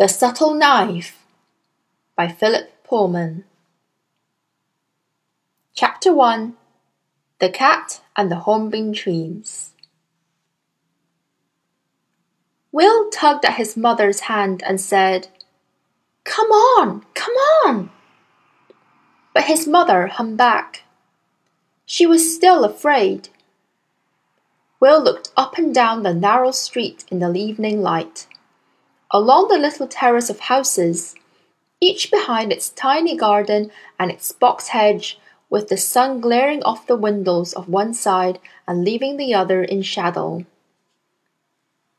The Subtle Knife by Philip Pullman. Chapter 1 The Cat and the Hornbeam Trees. Will tugged at his mother's hand and said, Come on, come on. But his mother hung back. She was still afraid. Will looked up and down the narrow street in the evening light along the little terrace of houses, each behind its tiny garden and its box hedge, with the sun glaring off the windows of one side and leaving the other in shadow.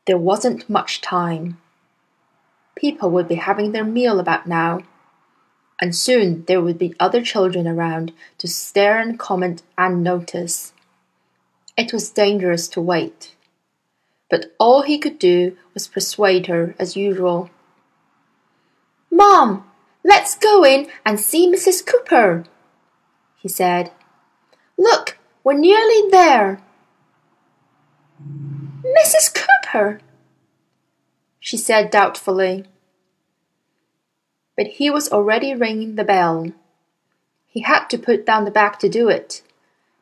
There wasn't much time. People would be having their meal about now, and soon there would be other children around to stare and comment and notice. It was dangerous to wait but all he could do was persuade her as usual. Mom, let's go in and see Mrs. Cooper, he said. Look, we're nearly there. Mrs. Cooper, she said doubtfully. But he was already ringing the bell. He had to put down the bag to do it,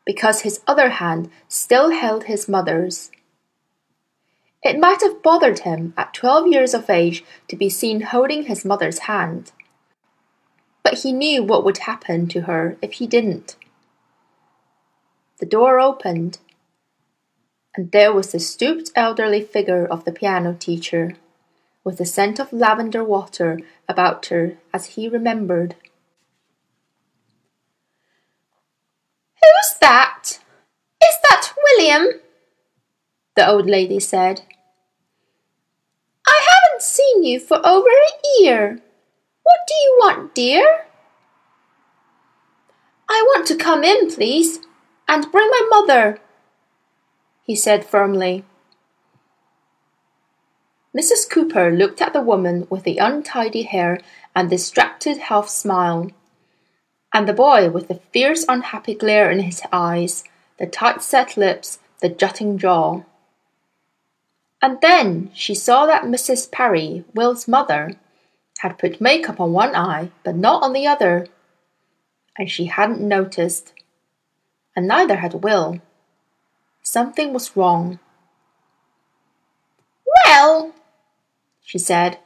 because his other hand still held his mother's. It might have bothered him at twelve years of age to be seen holding his mother's hand. But he knew what would happen to her if he didn't. The door opened, and there was the stooped elderly figure of the piano teacher, with the scent of lavender water about her as he remembered. Who's that? Is that William? The old lady said. I haven't seen you for over a year. What do you want, dear? I want to come in, please, and bring my mother, he said firmly. Mrs. Cooper looked at the woman with the untidy hair and distracted half smile, and the boy with the fierce unhappy glare in his eyes, the tight set lips, the jutting jaw. And then she saw that Mrs. Parry, Will's mother, had put makeup on one eye but not on the other. And she hadn't noticed. And neither had Will. Something was wrong. Well, she said,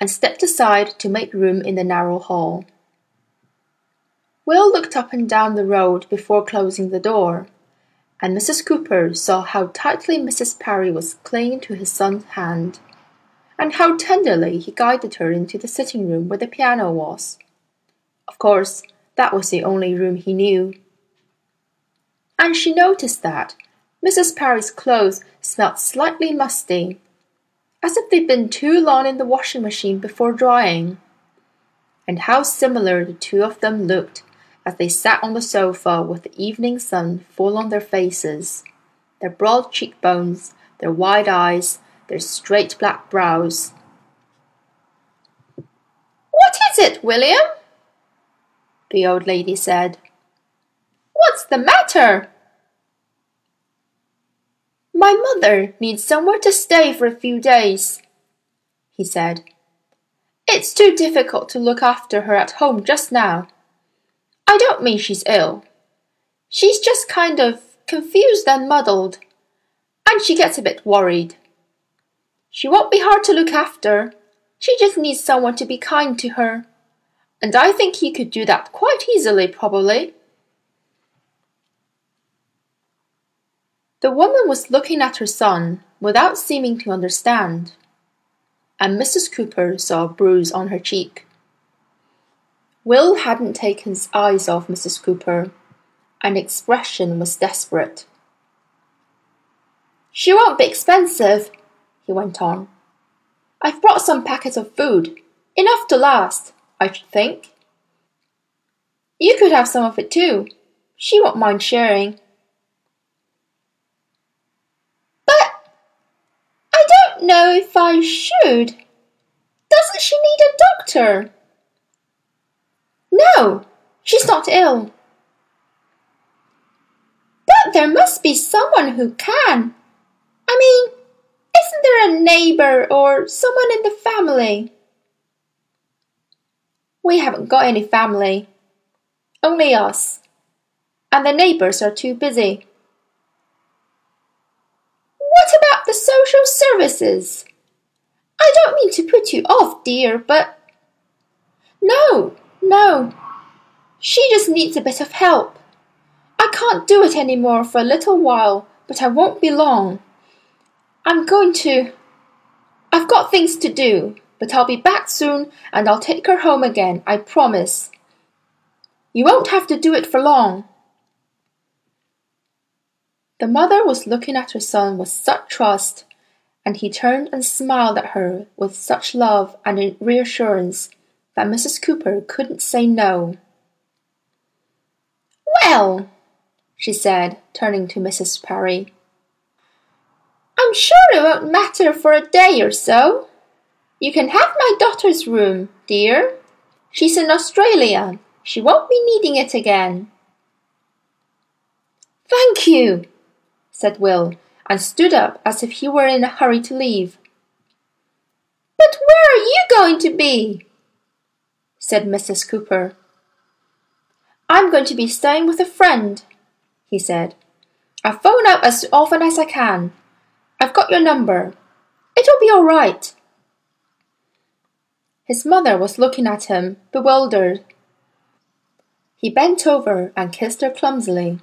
and stepped aside to make room in the narrow hall. Will looked up and down the road before closing the door and Mrs. Cooper saw how tightly Mrs. Parry was clinging to his son's hand, and how tenderly he guided her into the sitting room where the piano was. Of course, that was the only room he knew. And she noticed that Mrs. Parry's clothes smelt slightly musty, as if they'd been too long in the washing machine before drying, and how similar the two of them looked as they sat on the sofa with the evening sun full on their faces, their broad cheekbones, their wide eyes, their straight black brows. What is it, William? the old lady said. What's the matter? My mother needs somewhere to stay for a few days, he said. It's too difficult to look after her at home just now. I don't mean she's ill. She's just kind of confused and muddled, and she gets a bit worried. She won't be hard to look after. She just needs someone to be kind to her. And I think he could do that quite easily, probably. The woman was looking at her son without seeming to understand, and Mrs. Cooper saw a bruise on her cheek. Will hadn't taken his eyes off Mrs. Cooper, and expression was desperate. She won't be expensive, he went on. I've brought some packets of food, enough to last, I should think. You could have some of it too. She won't mind sharing. But I don't know if I should. Doesn't she need a doctor? No, she's not ill. But there must be someone who can. I mean, isn't there a neighbor or someone in the family? We haven't got any family. Only us. And the neighbours are too busy. What about the social services? I don't mean to put you off, dear, but. No, no. She just needs a bit of help. I can't do it any more for a little while, but I won't be long. I'm going to. I've got things to do, but I'll be back soon and I'll take her home again, I promise. You won't have to do it for long. The mother was looking at her son with such trust, and he turned and smiled at her with such love and reassurance that Mrs. Cooper couldn't say no. Well, she said, turning to Mrs. Parry, I'm sure it won't matter for a day or so. You can have my daughter's room, dear. She's in Australia. She won't be needing it again. Thank you, said Will, and stood up as if he were in a hurry to leave. But where are you going to be? Said Mrs. Cooper. I'm going to be staying with a friend, he said. I'll phone up as often as I can. I've got your number. It'll be all right. His mother was looking at him, bewildered. He bent over and kissed her clumsily.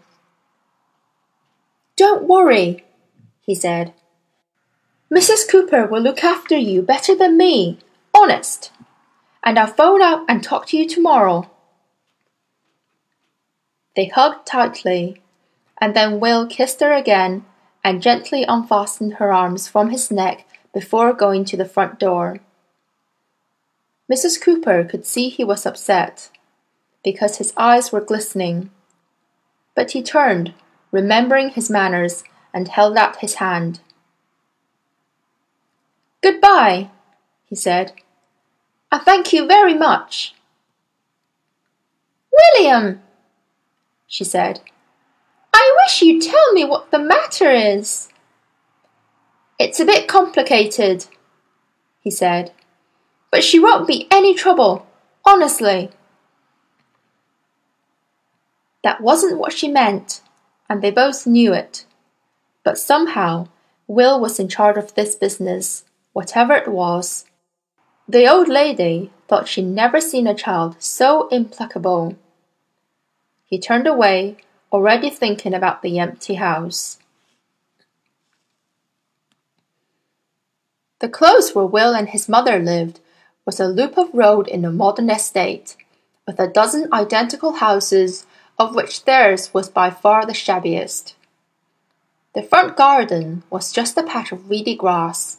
Don't worry, he said. Mrs. Cooper will look after you better than me, honest. And I'll phone up and talk to you tomorrow. They hugged tightly, and then Will kissed her again and gently unfastened her arms from his neck before going to the front door. Mrs. Cooper could see he was upset, because his eyes were glistening. But he turned, remembering his manners, and held out his hand. Goodbye, he said. I thank you very much. William, she said, I wish you'd tell me what the matter is. It's a bit complicated, he said. But she won't be any trouble, honestly. That wasn't what she meant, and they both knew it. But somehow, Will was in charge of this business, whatever it was. The old lady thought she'd never seen a child so implacable. He turned away, already thinking about the empty house. The close where Will and his mother lived was a loop of road in a modern estate, with a dozen identical houses, of which theirs was by far the shabbiest. The front garden was just a patch of weedy grass.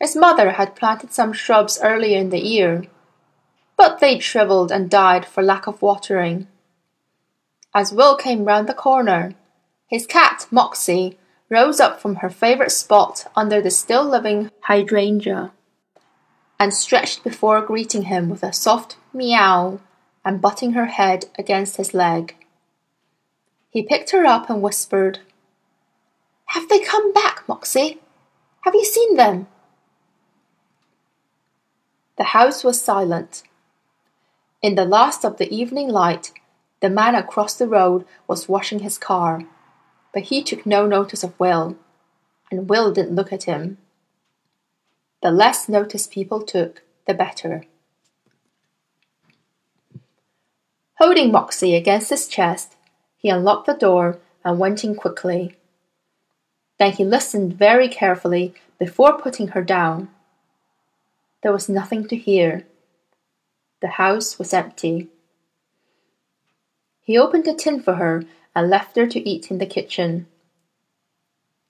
His mother had planted some shrubs earlier in the year, but they'd shriveled and died for lack of watering. As Will came round the corner, his cat, Moxie, rose up from her favourite spot under the still living hydrangea and stretched before greeting him with a soft meow and butting her head against his leg. He picked her up and whispered, Have they come back, Moxie? Have you seen them? The house was silent. In the last of the evening light, the man across the road was washing his car, but he took no notice of Will, and Will didn't look at him. The less notice people took, the better. Holding Moxie against his chest, he unlocked the door and went in quickly. Then he listened very carefully before putting her down. There was nothing to hear. The house was empty. He opened a tin for her and left her to eat in the kitchen.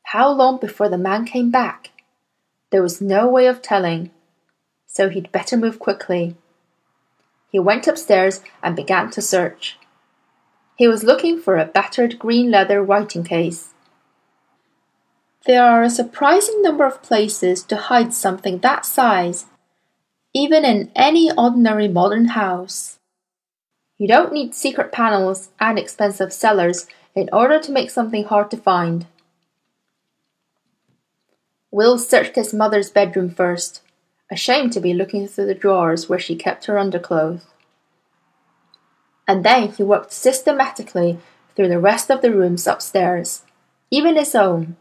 How long before the man came back? There was no way of telling, so he'd better move quickly. He went upstairs and began to search. He was looking for a battered green leather writing case. There are a surprising number of places to hide something that size, even in any ordinary modern house. You don't need secret panels and expensive cellars in order to make something hard to find. Will searched his mother's bedroom first, ashamed to be looking through the drawers where she kept her underclothes. And then he worked systematically through the rest of the rooms upstairs, even his own.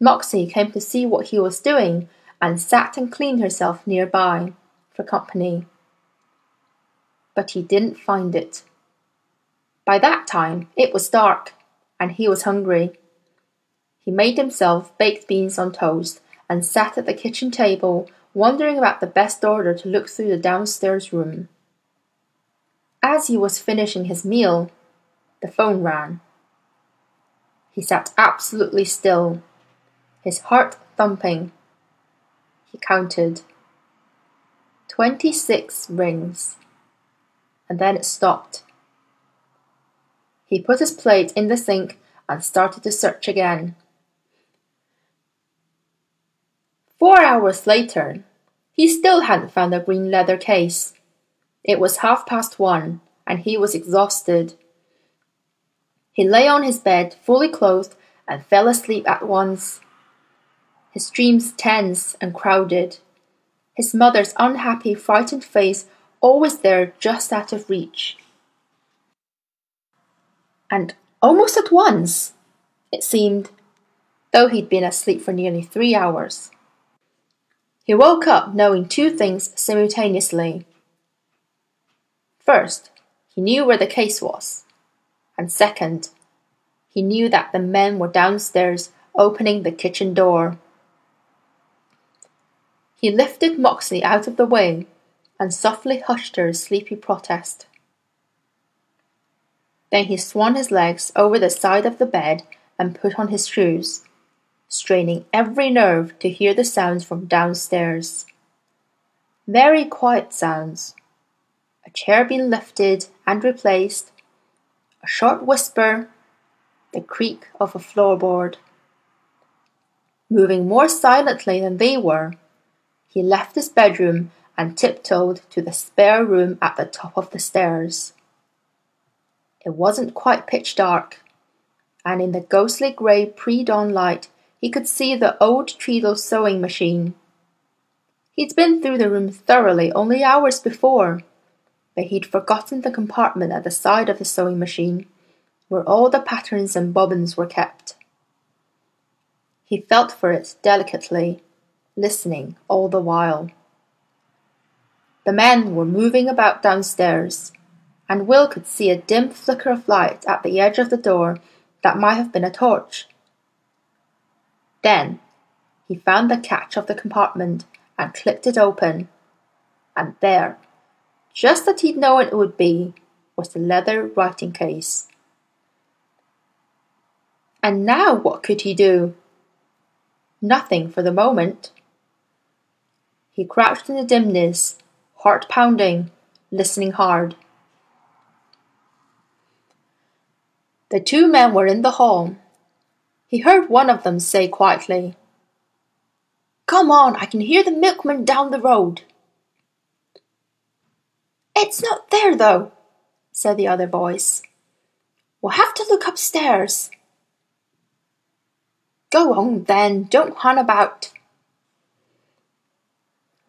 Moxie came to see what he was doing and sat and cleaned herself nearby for company. But he didn't find it. By that time it was dark, and he was hungry. He made himself baked beans on toast and sat at the kitchen table wondering about the best order to look through the downstairs room. As he was finishing his meal, the phone rang. He sat absolutely still, his heart thumping. He counted. Twenty six rings. And then it stopped. He put his plate in the sink and started to search again. Four hours later, he still hadn't found the green leather case. It was half past one, and he was exhausted. He lay on his bed, fully clothed, and fell asleep at once. His dreams tense and crowded. His mother's unhappy, frightened face always there just out of reach. And almost at once, it seemed, though he'd been asleep for nearly three hours. He woke up knowing two things simultaneously. First, he knew where the case was, and second, he knew that the men were downstairs opening the kitchen door. He lifted Moxie out of the way and softly hushed her sleepy protest. Then he swung his legs over the side of the bed and put on his shoes, straining every nerve to hear the sounds from downstairs. Very quiet sounds. A chair being lifted and replaced, a short whisper, the creak of a floorboard. Moving more silently than they were, he left his bedroom and tiptoed to the spare room at the top of the stairs. It wasn't quite pitch dark, and in the ghostly grey pre dawn light he could see the old treadle sewing machine. He'd been through the room thoroughly only hours before, but he'd forgotten the compartment at the side of the sewing machine, where all the patterns and bobbins were kept. He felt for it delicately, listening all the while. The men were moving about downstairs, and Will could see a dim flicker of light at the edge of the door that might have been a torch. Then he found the catch of the compartment and clipped it open, and there, just as he'd known it would be, was the leather writing case. And now what could he do? Nothing for the moment. He crouched in the dimness, heart pounding, listening hard. The two men were in the hall. He heard one of them say quietly, Come on, I can hear the milkman down the road. It's not there, though, said the other voice. We'll have to look upstairs. Go on, then, don't run about.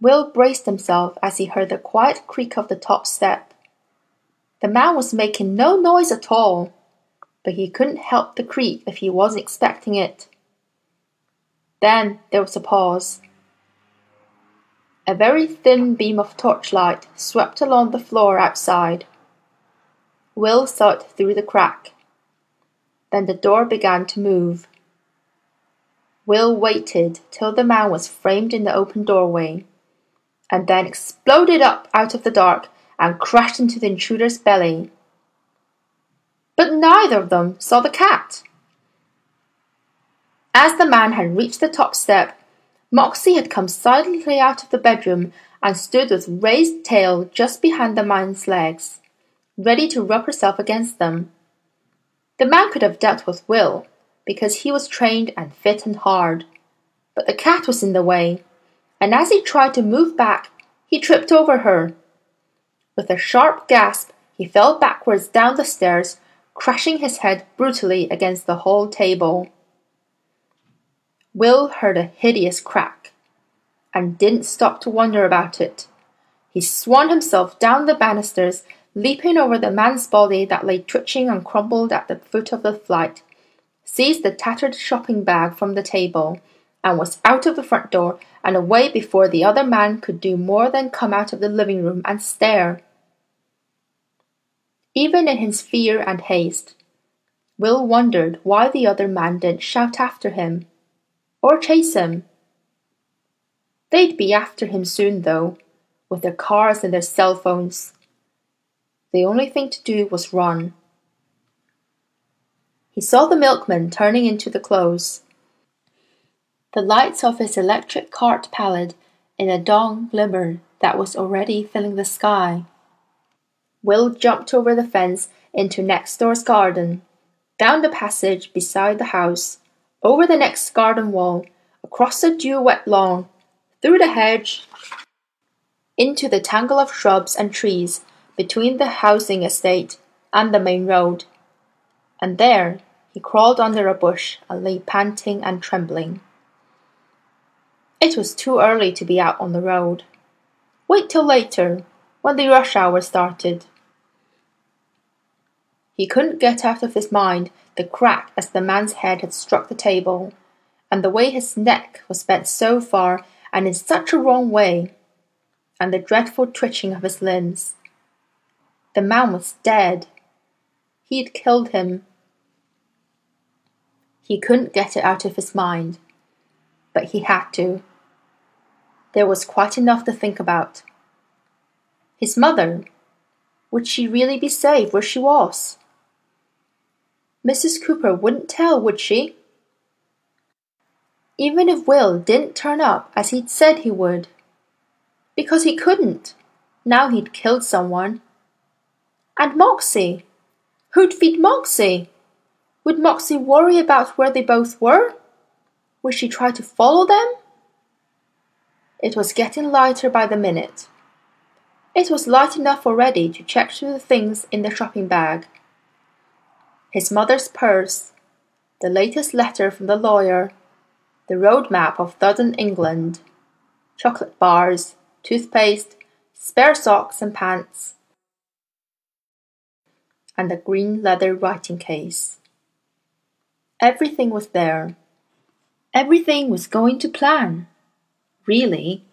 Will braced himself as he heard the quiet creak of the top step. The man was making no noise at all but he couldn't help the creak if he wasn't expecting it. Then there was a pause. A very thin beam of torchlight swept along the floor outside. Will saw it through the crack. Then the door began to move. Will waited till the man was framed in the open doorway, and then exploded up out of the dark and crashed into the intruder's belly but neither of them saw the cat. As the man had reached the top step, Moxie had come silently out of the bedroom and stood with raised tail just behind the man's legs, ready to rub herself against them. The man could have dealt with Will, because he was trained and fit and hard, but the cat was in the way, and as he tried to move back, he tripped over her. With a sharp gasp, he fell backwards down the stairs crashing his head brutally against the hall table. Will heard a hideous crack, and didn't stop to wonder about it. He swung himself down the banisters, leaping over the man's body that lay twitching and crumpled at the foot of the flight, seized the tattered shopping bag from the table, and was out of the front door and away before the other man could do more than come out of the living room and stare. Even in his fear and haste, Will wondered why the other man didn't shout after him, or chase him. They'd be after him soon, though, with their cars and their cell phones. The only thing to do was run. He saw the milkman turning into the close. The lights of his electric cart pallid in a dawn glimmer that was already filling the sky. Will jumped over the fence into next door's garden, down the passage beside the house, over the next garden wall, across the dew-wet lawn, through the hedge, into the tangle of shrubs and trees between the housing estate and the main road. And there he crawled under a bush and lay panting and trembling. It was too early to be out on the road. Wait till later, when the rush hour started. He couldn't get out of his mind the crack as the man's head had struck the table, and the way his neck was bent so far and in such a wrong way, and the dreadful twitching of his limbs. The man was dead. He'd killed him. He couldn't get it out of his mind, but he had to. There was quite enough to think about. His mother. Would she really be safe where she was? Mrs. Cooper wouldn't tell, would she? Even if Will didn't turn up as he'd said he would. Because he couldn't, now he'd killed someone. And Moxie! Who'd feed Moxie? Would Moxie worry about where they both were? Would she try to follow them? It was getting lighter by the minute. It was light enough already to check through the things in the shopping bag. His mother's purse, the latest letter from the lawyer, the road map of southern England, chocolate bars, toothpaste, spare socks and pants, and a green leather writing case. Everything was there. Everything was going to plan really.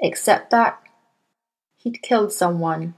Except that he'd killed someone.